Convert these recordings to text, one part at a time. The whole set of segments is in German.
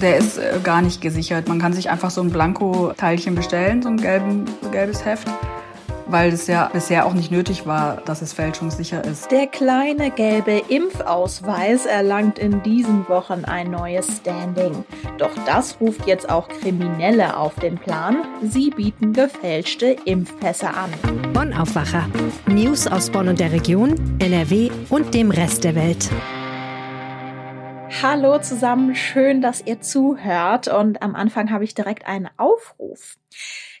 Der ist äh, gar nicht gesichert. Man kann sich einfach so ein Blanko-Teilchen bestellen, so ein gelben, gelbes Heft weil es ja bisher auch nicht nötig war, dass es fälschungssicher ist. Der kleine gelbe Impfausweis erlangt in diesen Wochen ein neues Standing. Doch das ruft jetzt auch Kriminelle auf den Plan. Sie bieten gefälschte Impfpässe an. Bonn Aufwacher. News aus Bonn und der Region, NRW und dem Rest der Welt. Hallo zusammen, schön, dass ihr zuhört. Und am Anfang habe ich direkt einen Aufruf.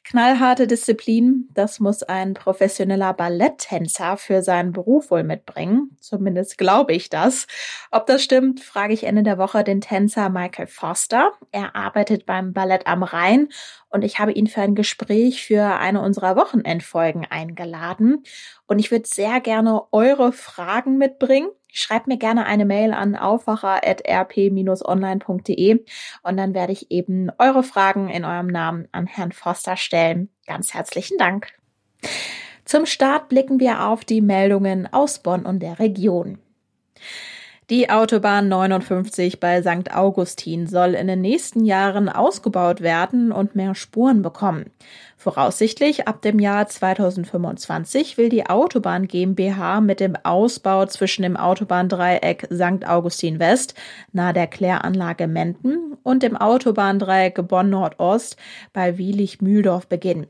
Knallharte Disziplin, das muss ein professioneller Balletttänzer für seinen Beruf wohl mitbringen. Zumindest glaube ich das. Ob das stimmt, frage ich Ende der Woche den Tänzer Michael Foster. Er arbeitet beim Ballett am Rhein und ich habe ihn für ein Gespräch für eine unserer Wochenendfolgen eingeladen. Und ich würde sehr gerne eure Fragen mitbringen. Schreibt mir gerne eine Mail an aufwacher.rp-online.de und dann werde ich eben eure Fragen in eurem Namen an Herrn Foster stellen. Ganz herzlichen Dank. Zum Start blicken wir auf die Meldungen aus Bonn und der Region. Die Autobahn 59 bei St. Augustin soll in den nächsten Jahren ausgebaut werden und mehr Spuren bekommen. Voraussichtlich ab dem Jahr 2025 will die Autobahn GmbH mit dem Ausbau zwischen dem Autobahndreieck St. Augustin West nahe der Kläranlage Menden und dem Autobahndreieck Bonn Nordost bei Wielich-Mühldorf beginnen.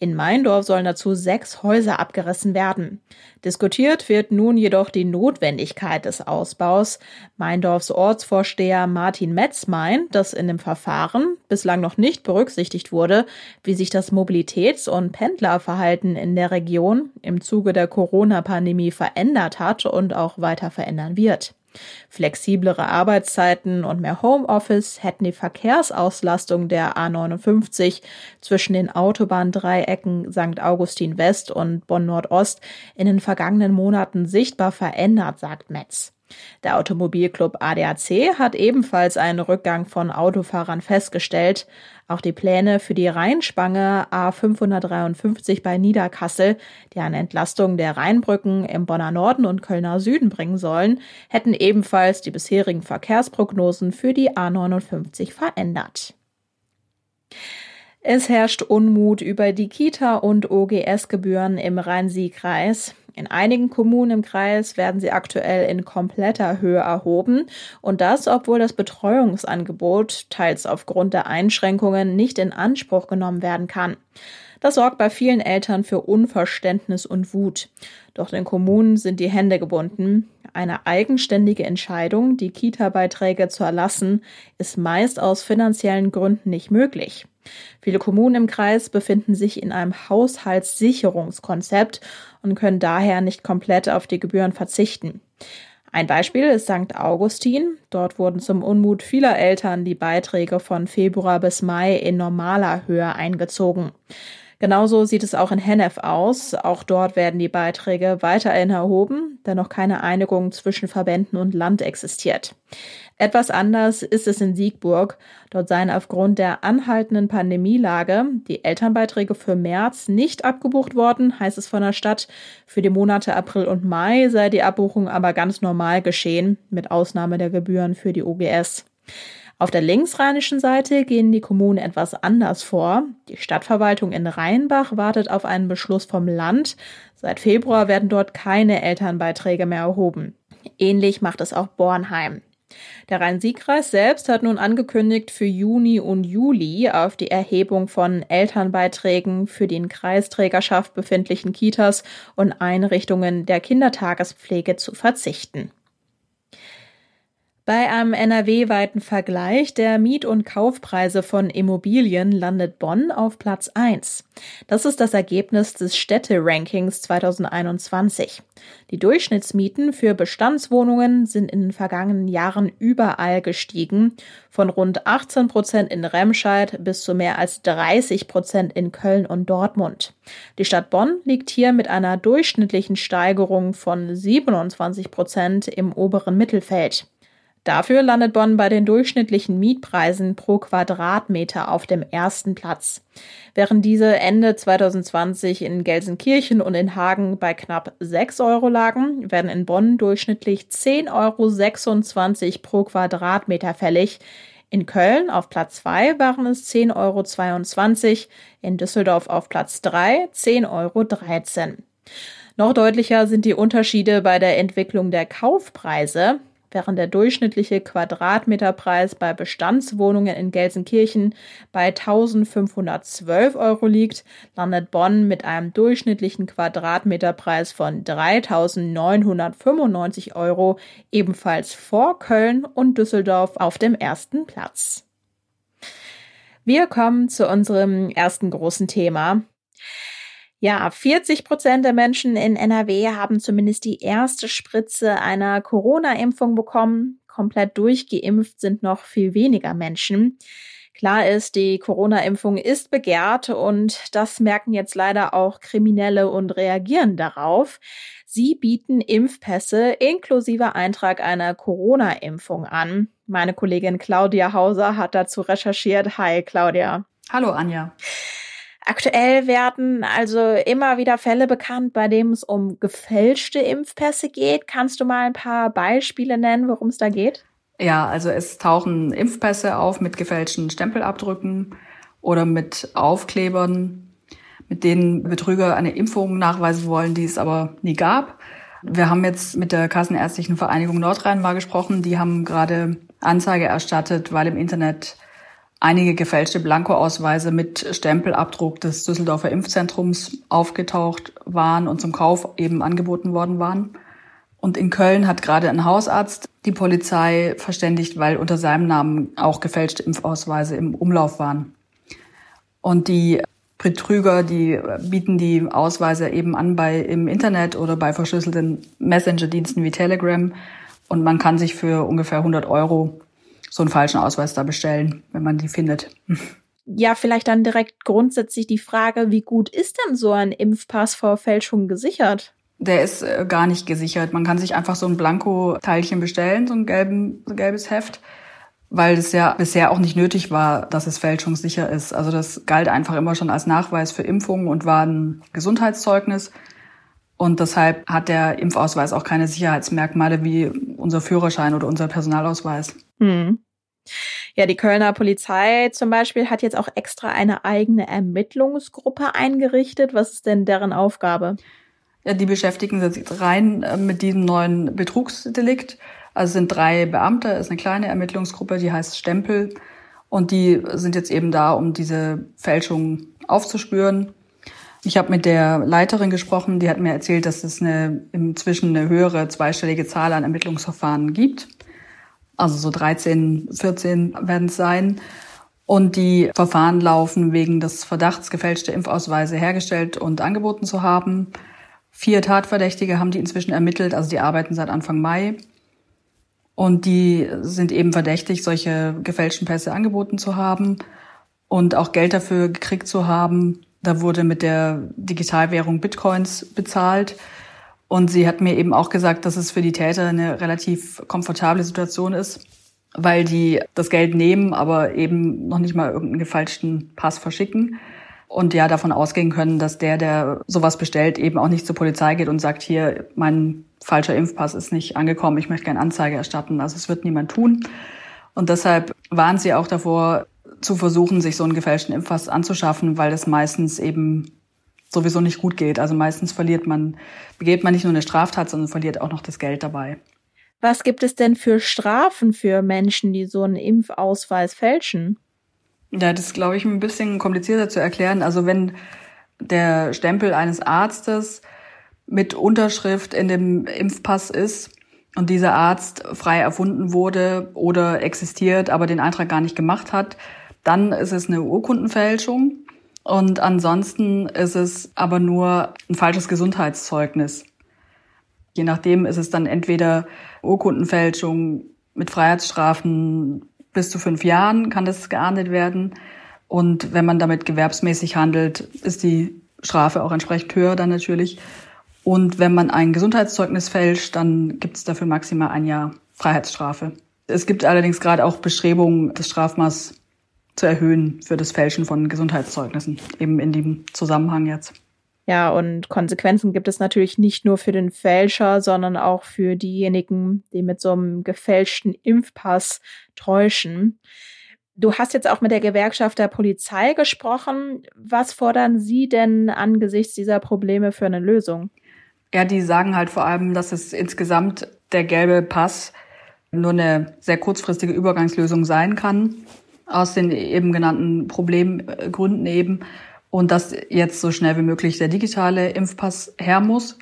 In Meindorf sollen dazu sechs Häuser abgerissen werden. Diskutiert wird nun jedoch die Notwendigkeit des Ausbaus. Meindorfs Ortsvorsteher Martin Metz meint, dass in dem Verfahren bislang noch nicht berücksichtigt wurde, wie sich das Mobilitäts- und Pendlerverhalten in der Region im Zuge der Corona-Pandemie verändert hat und auch weiter verändern wird. Flexiblere Arbeitszeiten und mehr Homeoffice hätten die Verkehrsauslastung der A59 zwischen den Autobahndreiecken St. Augustin West und Bonn Nordost in den vergangenen Monaten sichtbar verändert, sagt Metz. Der Automobilclub ADAC hat ebenfalls einen Rückgang von Autofahrern festgestellt. Auch die Pläne für die Rheinspange A553 bei Niederkassel, die eine Entlastung der Rheinbrücken im Bonner Norden und Kölner Süden bringen sollen, hätten ebenfalls die bisherigen Verkehrsprognosen für die A59 verändert. Es herrscht Unmut über die Kita- und OGS-Gebühren im Rhein-Sieg-Kreis. In einigen Kommunen im Kreis werden sie aktuell in kompletter Höhe erhoben und das, obwohl das Betreuungsangebot teils aufgrund der Einschränkungen nicht in Anspruch genommen werden kann. Das sorgt bei vielen Eltern für Unverständnis und Wut. Doch den Kommunen sind die Hände gebunden. Eine eigenständige Entscheidung, die Kita-Beiträge zu erlassen, ist meist aus finanziellen Gründen nicht möglich. Viele Kommunen im Kreis befinden sich in einem Haushaltssicherungskonzept und können daher nicht komplett auf die Gebühren verzichten. Ein Beispiel ist St. Augustin. Dort wurden zum Unmut vieler Eltern die Beiträge von Februar bis Mai in normaler Höhe eingezogen. Genauso sieht es auch in Hennef aus. Auch dort werden die Beiträge weiterhin erhoben, da noch keine Einigung zwischen Verbänden und Land existiert. Etwas anders ist es in Siegburg. Dort seien aufgrund der anhaltenden Pandemielage die Elternbeiträge für März nicht abgebucht worden, heißt es von der Stadt. Für die Monate April und Mai sei die Abbuchung aber ganz normal geschehen, mit Ausnahme der Gebühren für die OGS. Auf der linksrheinischen Seite gehen die Kommunen etwas anders vor. Die Stadtverwaltung in Rheinbach wartet auf einen Beschluss vom Land. Seit Februar werden dort keine Elternbeiträge mehr erhoben. Ähnlich macht es auch Bornheim. Der Rhein-Sieg-Kreis selbst hat nun angekündigt, für Juni und Juli auf die Erhebung von Elternbeiträgen für die in Kreisträgerschaft befindlichen Kitas und Einrichtungen der Kindertagespflege zu verzichten. Bei einem NRW-weiten Vergleich der Miet- und Kaufpreise von Immobilien landet Bonn auf Platz 1. Das ist das Ergebnis des Städte-Rankings 2021. Die Durchschnittsmieten für Bestandswohnungen sind in den vergangenen Jahren überall gestiegen, von rund 18 Prozent in Remscheid bis zu mehr als 30 Prozent in Köln und Dortmund. Die Stadt Bonn liegt hier mit einer durchschnittlichen Steigerung von 27 Prozent im oberen Mittelfeld. Dafür landet Bonn bei den durchschnittlichen Mietpreisen pro Quadratmeter auf dem ersten Platz. Während diese Ende 2020 in Gelsenkirchen und in Hagen bei knapp 6 Euro lagen, werden in Bonn durchschnittlich 10,26 Euro pro Quadratmeter fällig. In Köln auf Platz 2 waren es 10,22 Euro, in Düsseldorf auf Platz 3 10,13 Euro. Noch deutlicher sind die Unterschiede bei der Entwicklung der Kaufpreise. Während der durchschnittliche Quadratmeterpreis bei Bestandswohnungen in Gelsenkirchen bei 1512 Euro liegt, landet Bonn mit einem durchschnittlichen Quadratmeterpreis von 3995 Euro ebenfalls vor Köln und Düsseldorf auf dem ersten Platz. Wir kommen zu unserem ersten großen Thema. Ja, 40 Prozent der Menschen in NRW haben zumindest die erste Spritze einer Corona-Impfung bekommen. Komplett durchgeimpft sind noch viel weniger Menschen. Klar ist, die Corona-Impfung ist begehrt und das merken jetzt leider auch Kriminelle und reagieren darauf. Sie bieten Impfpässe inklusive Eintrag einer Corona-Impfung an. Meine Kollegin Claudia Hauser hat dazu recherchiert. Hi, Claudia. Hallo, Anja. Aktuell werden also immer wieder Fälle bekannt, bei denen es um gefälschte Impfpässe geht. Kannst du mal ein paar Beispiele nennen, worum es da geht? Ja, also es tauchen Impfpässe auf mit gefälschten Stempelabdrücken oder mit Aufklebern, mit denen Betrüger eine Impfung nachweisen wollen, die es aber nie gab. Wir haben jetzt mit der Kassenärztlichen Vereinigung Nordrhein mal gesprochen. Die haben gerade Anzeige erstattet, weil im Internet einige gefälschte Blankoausweise mit Stempelabdruck des Düsseldorfer Impfzentrums aufgetaucht waren und zum Kauf eben angeboten worden waren. Und in Köln hat gerade ein Hausarzt die Polizei verständigt, weil unter seinem Namen auch gefälschte Impfausweise im Umlauf waren. Und die Betrüger, die bieten die Ausweise eben an bei im Internet oder bei verschlüsselten Messenger-Diensten wie Telegram. Und man kann sich für ungefähr 100 Euro so einen falschen Ausweis da bestellen, wenn man die findet. Ja, vielleicht dann direkt grundsätzlich die Frage, wie gut ist denn so ein Impfpass vor Fälschung gesichert? Der ist äh, gar nicht gesichert. Man kann sich einfach so ein Blanko-Teilchen bestellen, so ein, gelben, so ein gelbes Heft, weil es ja bisher auch nicht nötig war, dass es fälschungssicher ist. Also das galt einfach immer schon als Nachweis für Impfungen und war ein Gesundheitszeugnis. Und deshalb hat der Impfausweis auch keine Sicherheitsmerkmale wie unser Führerschein oder unser Personalausweis. Hm. Ja, die Kölner Polizei zum Beispiel hat jetzt auch extra eine eigene Ermittlungsgruppe eingerichtet. Was ist denn deren Aufgabe? Ja, die beschäftigen sich rein äh, mit diesem neuen Betrugsdelikt. Also sind drei Beamte, ist eine kleine Ermittlungsgruppe, die heißt Stempel. Und die sind jetzt eben da, um diese Fälschung aufzuspüren ich habe mit der Leiterin gesprochen, die hat mir erzählt, dass es eine, inzwischen eine höhere zweistellige Zahl an Ermittlungsverfahren gibt. Also so 13, 14 werden es sein. Und die Verfahren laufen wegen des Verdachts, gefälschte Impfausweise hergestellt und angeboten zu haben. Vier Tatverdächtige haben die inzwischen ermittelt, also die arbeiten seit Anfang Mai. Und die sind eben verdächtig, solche gefälschten Pässe angeboten zu haben und auch Geld dafür gekriegt zu haben. Da wurde mit der Digitalwährung Bitcoins bezahlt. Und sie hat mir eben auch gesagt, dass es für die Täter eine relativ komfortable Situation ist, weil die das Geld nehmen, aber eben noch nicht mal irgendeinen gefälschten Pass verschicken. Und ja, davon ausgehen können, dass der, der sowas bestellt, eben auch nicht zur Polizei geht und sagt, hier, mein falscher Impfpass ist nicht angekommen, ich möchte gerne Anzeige erstatten. Also es wird niemand tun. Und deshalb waren sie auch davor, zu versuchen, sich so einen gefälschten Impfpass anzuschaffen, weil es meistens eben sowieso nicht gut geht. Also meistens verliert man, begeht man nicht nur eine Straftat, sondern verliert auch noch das Geld dabei. Was gibt es denn für Strafen für Menschen, die so einen Impfausweis fälschen? Ja, das ist, glaube ich, ein bisschen komplizierter zu erklären. Also wenn der Stempel eines Arztes mit Unterschrift in dem Impfpass ist und dieser Arzt frei erfunden wurde oder existiert, aber den Eintrag gar nicht gemacht hat, dann ist es eine Urkundenfälschung. Und ansonsten ist es aber nur ein falsches Gesundheitszeugnis. Je nachdem ist es dann entweder Urkundenfälschung mit Freiheitsstrafen bis zu fünf Jahren kann das geahndet werden. Und wenn man damit gewerbsmäßig handelt, ist die Strafe auch entsprechend höher dann natürlich. Und wenn man ein Gesundheitszeugnis fälscht, dann gibt es dafür maximal ein Jahr Freiheitsstrafe. Es gibt allerdings gerade auch Bestrebungen, das Strafmaß zu erhöhen für das Fälschen von Gesundheitszeugnissen, eben in dem Zusammenhang jetzt. Ja, und Konsequenzen gibt es natürlich nicht nur für den Fälscher, sondern auch für diejenigen, die mit so einem gefälschten Impfpass täuschen. Du hast jetzt auch mit der Gewerkschaft der Polizei gesprochen. Was fordern Sie denn angesichts dieser Probleme für eine Lösung? Ja, die sagen halt vor allem, dass es insgesamt der gelbe Pass nur eine sehr kurzfristige Übergangslösung sein kann, aus den eben genannten Problemgründen eben, und dass jetzt so schnell wie möglich der digitale Impfpass her muss.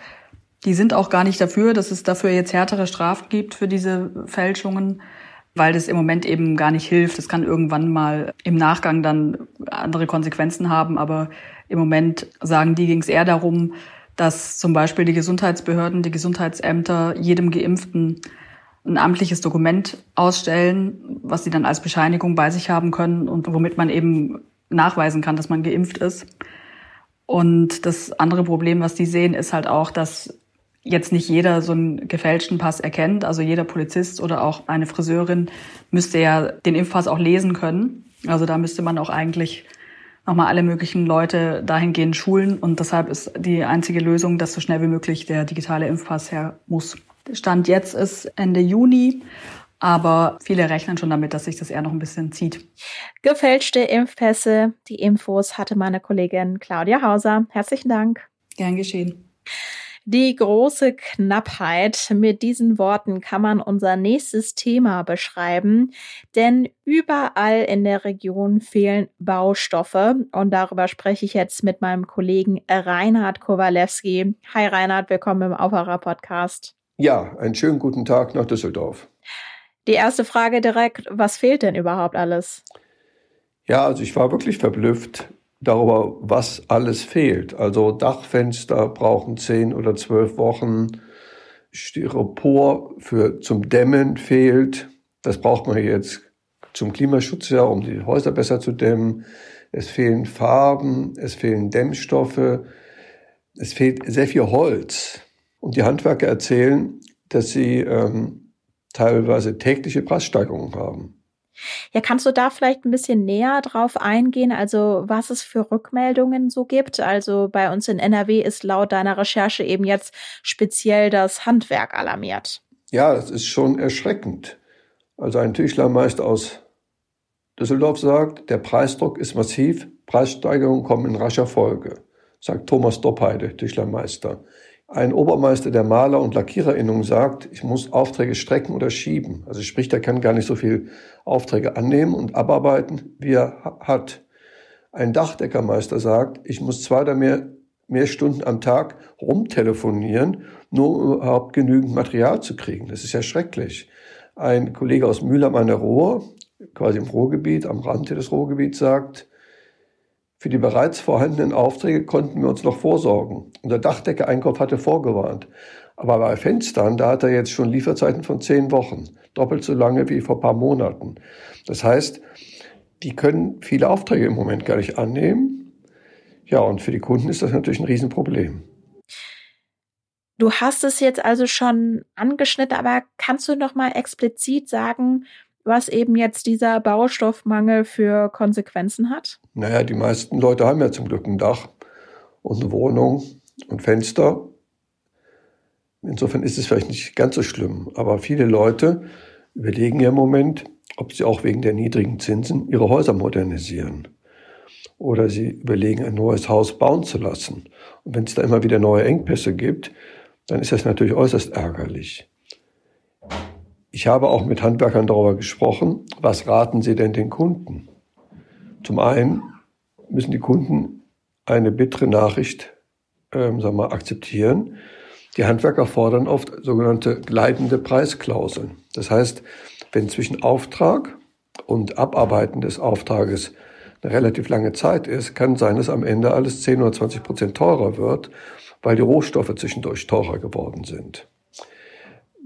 Die sind auch gar nicht dafür, dass es dafür jetzt härtere Strafen gibt für diese Fälschungen weil das im Moment eben gar nicht hilft. Es kann irgendwann mal im Nachgang dann andere Konsequenzen haben, aber im Moment sagen die, ging es eher darum, dass zum Beispiel die Gesundheitsbehörden, die Gesundheitsämter jedem Geimpften ein amtliches Dokument ausstellen, was sie dann als Bescheinigung bei sich haben können und womit man eben nachweisen kann, dass man geimpft ist. Und das andere Problem, was die sehen, ist halt auch, dass jetzt nicht jeder so einen gefälschten Pass erkennt. Also jeder Polizist oder auch eine Friseurin müsste ja den Impfpass auch lesen können. Also da müsste man auch eigentlich nochmal alle möglichen Leute dahingehend schulen. Und deshalb ist die einzige Lösung, dass so schnell wie möglich der digitale Impfpass her muss. Stand jetzt ist Ende Juni. Aber viele rechnen schon damit, dass sich das eher noch ein bisschen zieht. Gefälschte Impfpässe. Die Infos hatte meine Kollegin Claudia Hauser. Herzlichen Dank. Gern geschehen. Die große Knappheit. Mit diesen Worten kann man unser nächstes Thema beschreiben, denn überall in der Region fehlen Baustoffe und darüber spreche ich jetzt mit meinem Kollegen Reinhard Kowalewski. Hi Reinhard, willkommen im Aufwacher Podcast. Ja, einen schönen guten Tag nach Düsseldorf. Die erste Frage direkt, was fehlt denn überhaupt alles? Ja, also ich war wirklich verblüfft darüber, was alles fehlt. Also Dachfenster brauchen zehn oder zwölf Wochen. Styropor für zum Dämmen fehlt. Das braucht man jetzt zum Klimaschutz ja, um die Häuser besser zu dämmen. Es fehlen Farben, es fehlen Dämmstoffe, es fehlt sehr viel Holz. Und die Handwerker erzählen, dass sie ähm, teilweise tägliche Preissteigerungen haben. Ja, kannst du da vielleicht ein bisschen näher drauf eingehen, also was es für Rückmeldungen so gibt? Also bei uns in NRW ist laut deiner Recherche eben jetzt speziell das Handwerk alarmiert. Ja, das ist schon erschreckend. Also ein Tischlermeister aus Düsseldorf sagt, der Preisdruck ist massiv, Preissteigerungen kommen in rascher Folge, sagt Thomas Doppheide, Tischlermeister. Ein Obermeister der Maler- und Lackiererinnung sagt, ich muss Aufträge strecken oder schieben. Also sprich, er kann gar nicht so viel Aufträge annehmen und abarbeiten, wie er hat. Ein Dachdeckermeister sagt, ich muss zwei oder mehr, mehr Stunden am Tag rumtelefonieren, nur um überhaupt genügend Material zu kriegen. Das ist ja schrecklich. Ein Kollege aus Mühlheim an der Ruhr, quasi im Ruhrgebiet, am Rand des Ruhrgebiets, sagt, für die bereits vorhandenen Aufträge konnten wir uns noch vorsorgen. Unser Dachdecke-Einkauf hatte vorgewarnt. Aber bei Fenstern, da hat er jetzt schon Lieferzeiten von zehn Wochen. Doppelt so lange wie vor paar Monaten. Das heißt, die können viele Aufträge im Moment gar nicht annehmen. Ja, und für die Kunden ist das natürlich ein Riesenproblem. Du hast es jetzt also schon angeschnitten, aber kannst du noch mal explizit sagen, was eben jetzt dieser Baustoffmangel für Konsequenzen hat? Naja, die meisten Leute haben ja zum Glück ein Dach und eine Wohnung und Fenster. Insofern ist es vielleicht nicht ganz so schlimm. Aber viele Leute überlegen ja im Moment, ob sie auch wegen der niedrigen Zinsen ihre Häuser modernisieren. Oder sie überlegen, ein neues Haus bauen zu lassen. Und wenn es da immer wieder neue Engpässe gibt, dann ist das natürlich äußerst ärgerlich. Ich habe auch mit Handwerkern darüber gesprochen, was raten sie denn den Kunden? Zum einen müssen die Kunden eine bittere Nachricht ähm, sagen wir, akzeptieren. Die Handwerker fordern oft sogenannte gleitende Preisklauseln. Das heißt, wenn zwischen Auftrag und Abarbeiten des Auftrages eine relativ lange Zeit ist, kann sein, dass am Ende alles 10 oder 20 Prozent teurer wird, weil die Rohstoffe zwischendurch teurer geworden sind.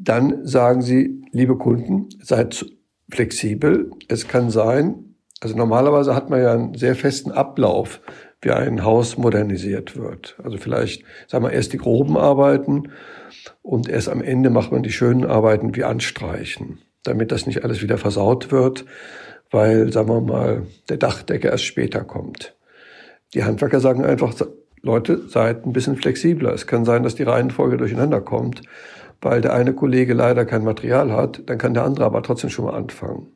Dann sagen Sie, liebe Kunden, seid flexibel. Es kann sein, also normalerweise hat man ja einen sehr festen Ablauf, wie ein Haus modernisiert wird. Also vielleicht, sagen wir, erst die groben Arbeiten und erst am Ende macht man die schönen Arbeiten wie Anstreichen, damit das nicht alles wieder versaut wird, weil, sagen wir mal, der Dachdecker erst später kommt. Die Handwerker sagen einfach, Leute, seid ein bisschen flexibler. Es kann sein, dass die Reihenfolge durcheinander kommt weil der eine Kollege leider kein Material hat, dann kann der andere aber trotzdem schon mal anfangen.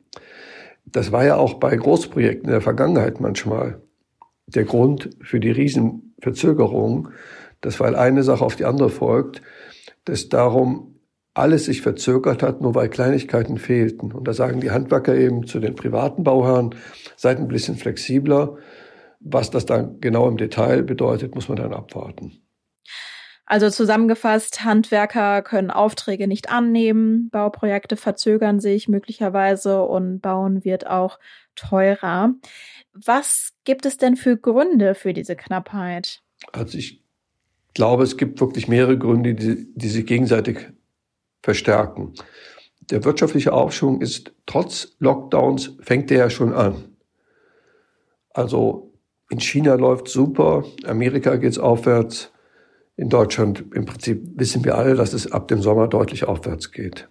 das war ja auch bei Großprojekten in der Vergangenheit manchmal der Grund für die Riesenverzögerung, dass weil eine Sache auf die andere folgt, dass darum alles sich verzögert hat, nur weil Kleinigkeiten fehlten. Und da sagen die Handwerker eben zu den privaten Bauherren, seid ein bisschen flexibler. Was das dann genau im Detail bedeutet, muss man dann abwarten. Also zusammengefasst, Handwerker können Aufträge nicht annehmen, Bauprojekte verzögern sich möglicherweise und Bauen wird auch teurer. Was gibt es denn für Gründe für diese Knappheit? Also ich glaube, es gibt wirklich mehrere Gründe, die, die sich gegenseitig verstärken. Der wirtschaftliche Aufschwung ist trotz Lockdowns, fängt der ja schon an. Also in China läuft super, Amerika geht's aufwärts, in Deutschland im Prinzip wissen wir alle, dass es ab dem Sommer deutlich aufwärts geht.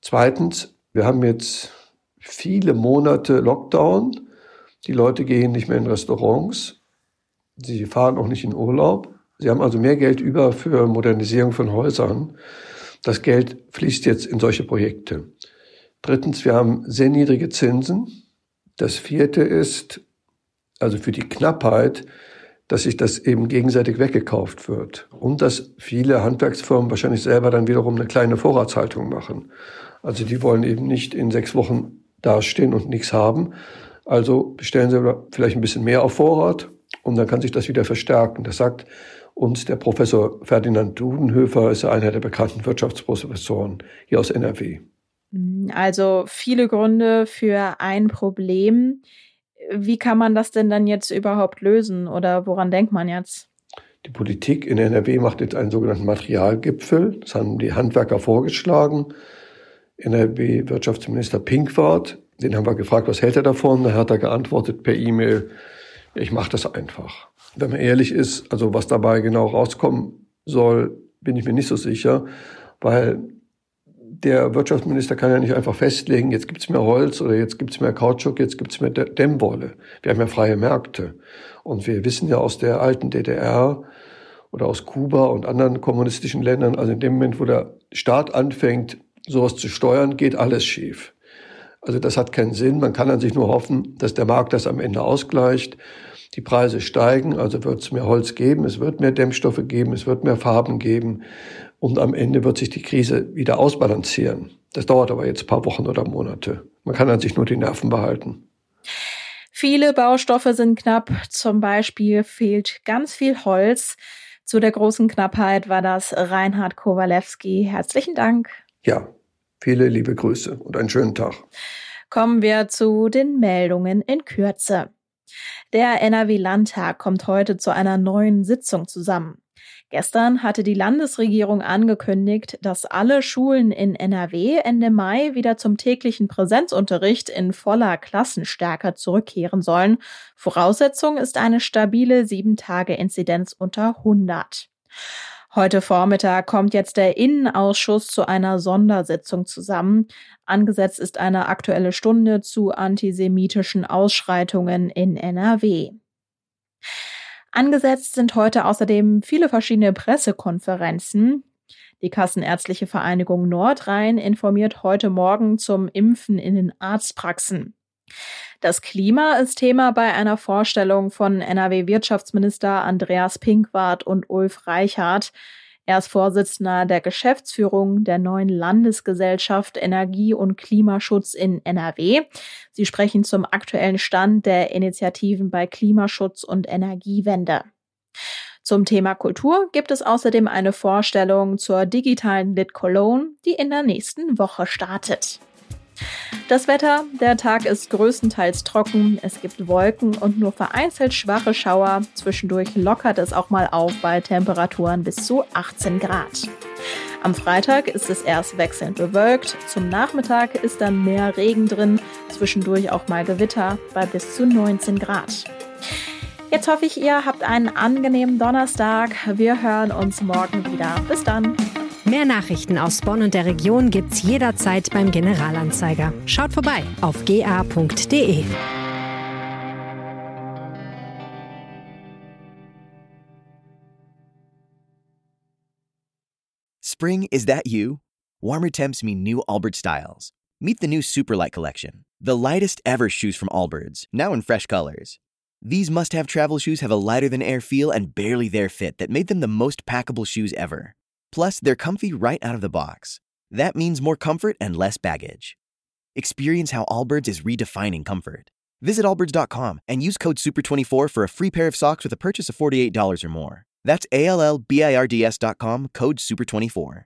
Zweitens, wir haben jetzt viele Monate Lockdown. Die Leute gehen nicht mehr in Restaurants. Sie fahren auch nicht in Urlaub. Sie haben also mehr Geld über für Modernisierung von Häusern. Das Geld fließt jetzt in solche Projekte. Drittens, wir haben sehr niedrige Zinsen. Das vierte ist, also für die Knappheit, dass sich das eben gegenseitig weggekauft wird und dass viele Handwerksfirmen wahrscheinlich selber dann wiederum eine kleine Vorratshaltung machen. Also die wollen eben nicht in sechs Wochen dastehen und nichts haben. Also bestellen sie vielleicht ein bisschen mehr auf Vorrat und dann kann sich das wieder verstärken. Das sagt uns der Professor Ferdinand Dudenhöfer, ist einer der bekannten Wirtschaftsprofessoren hier aus NRW. Also viele Gründe für ein Problem wie kann man das denn dann jetzt überhaupt lösen oder woran denkt man jetzt? Die Politik in NRW macht jetzt einen sogenannten Materialgipfel. Das haben die Handwerker vorgeschlagen. NRW-Wirtschaftsminister Pinkwart, den haben wir gefragt, was hält er davon? Da hat er geantwortet per E-Mail, ich mache das einfach. Wenn man ehrlich ist, also was dabei genau rauskommen soll, bin ich mir nicht so sicher, weil der Wirtschaftsminister kann ja nicht einfach festlegen, jetzt gibt's mehr Holz oder jetzt gibt's mehr Kautschuk, jetzt gibt's mehr Dämmwolle. Wir haben ja freie Märkte. Und wir wissen ja aus der alten DDR oder aus Kuba und anderen kommunistischen Ländern, also in dem Moment, wo der Staat anfängt, sowas zu steuern, geht alles schief. Also das hat keinen Sinn. Man kann an sich nur hoffen, dass der Markt das am Ende ausgleicht. Die Preise steigen, also wird es mehr Holz geben, es wird mehr Dämmstoffe geben, es wird mehr Farben geben. Und am Ende wird sich die Krise wieder ausbalancieren. Das dauert aber jetzt ein paar Wochen oder Monate. Man kann an sich nur die Nerven behalten. Viele Baustoffe sind knapp. Zum Beispiel fehlt ganz viel Holz. Zu der großen Knappheit war das Reinhard Kowalewski. Herzlichen Dank. Ja, viele liebe Grüße und einen schönen Tag. Kommen wir zu den Meldungen in Kürze. Der NRW-Landtag kommt heute zu einer neuen Sitzung zusammen. Gestern hatte die Landesregierung angekündigt, dass alle Schulen in NRW Ende Mai wieder zum täglichen Präsenzunterricht in voller Klassenstärke zurückkehren sollen. Voraussetzung ist eine stabile 7-Tage-Inzidenz unter 100. Heute Vormittag kommt jetzt der Innenausschuss zu einer Sondersitzung zusammen. Angesetzt ist eine aktuelle Stunde zu antisemitischen Ausschreitungen in NRW. Angesetzt sind heute außerdem viele verschiedene Pressekonferenzen. Die Kassenärztliche Vereinigung Nordrhein informiert heute Morgen zum Impfen in den Arztpraxen. Das Klima ist Thema bei einer Vorstellung von NRW-Wirtschaftsminister Andreas Pinkwart und Ulf Reichhardt. Er ist Vorsitzender der Geschäftsführung der neuen Landesgesellschaft Energie- und Klimaschutz in NRW. Sie sprechen zum aktuellen Stand der Initiativen bei Klimaschutz und Energiewende. Zum Thema Kultur gibt es außerdem eine Vorstellung zur digitalen Lit Cologne, die in der nächsten Woche startet. Das Wetter, der Tag ist größtenteils trocken, es gibt Wolken und nur vereinzelt schwache Schauer. Zwischendurch lockert es auch mal auf bei Temperaturen bis zu 18 Grad. Am Freitag ist es erst wechselnd bewölkt, zum Nachmittag ist dann mehr Regen drin, zwischendurch auch mal Gewitter bei bis zu 19 Grad. Jetzt hoffe ich, ihr habt einen angenehmen Donnerstag. Wir hören uns morgen wieder. Bis dann. Mehr Nachrichten aus Bonn und der Region gibt's jederzeit beim Generalanzeiger. Schaut vorbei auf ga.de. Spring, is that you? Warmer temps mean new Albert styles. Meet the new Superlight Collection, the lightest ever shoes from Allbirds, now in fresh colors. These must have travel shoes have a lighter than air feel and barely there fit that made them the most packable shoes ever. Plus, they're comfy right out of the box. That means more comfort and less baggage. Experience how Allbirds is redefining comfort. Visit allbirds.com and use code SUPER24 for a free pair of socks with a purchase of $48 or more. That's A L L B I R D S.com, code SUPER24.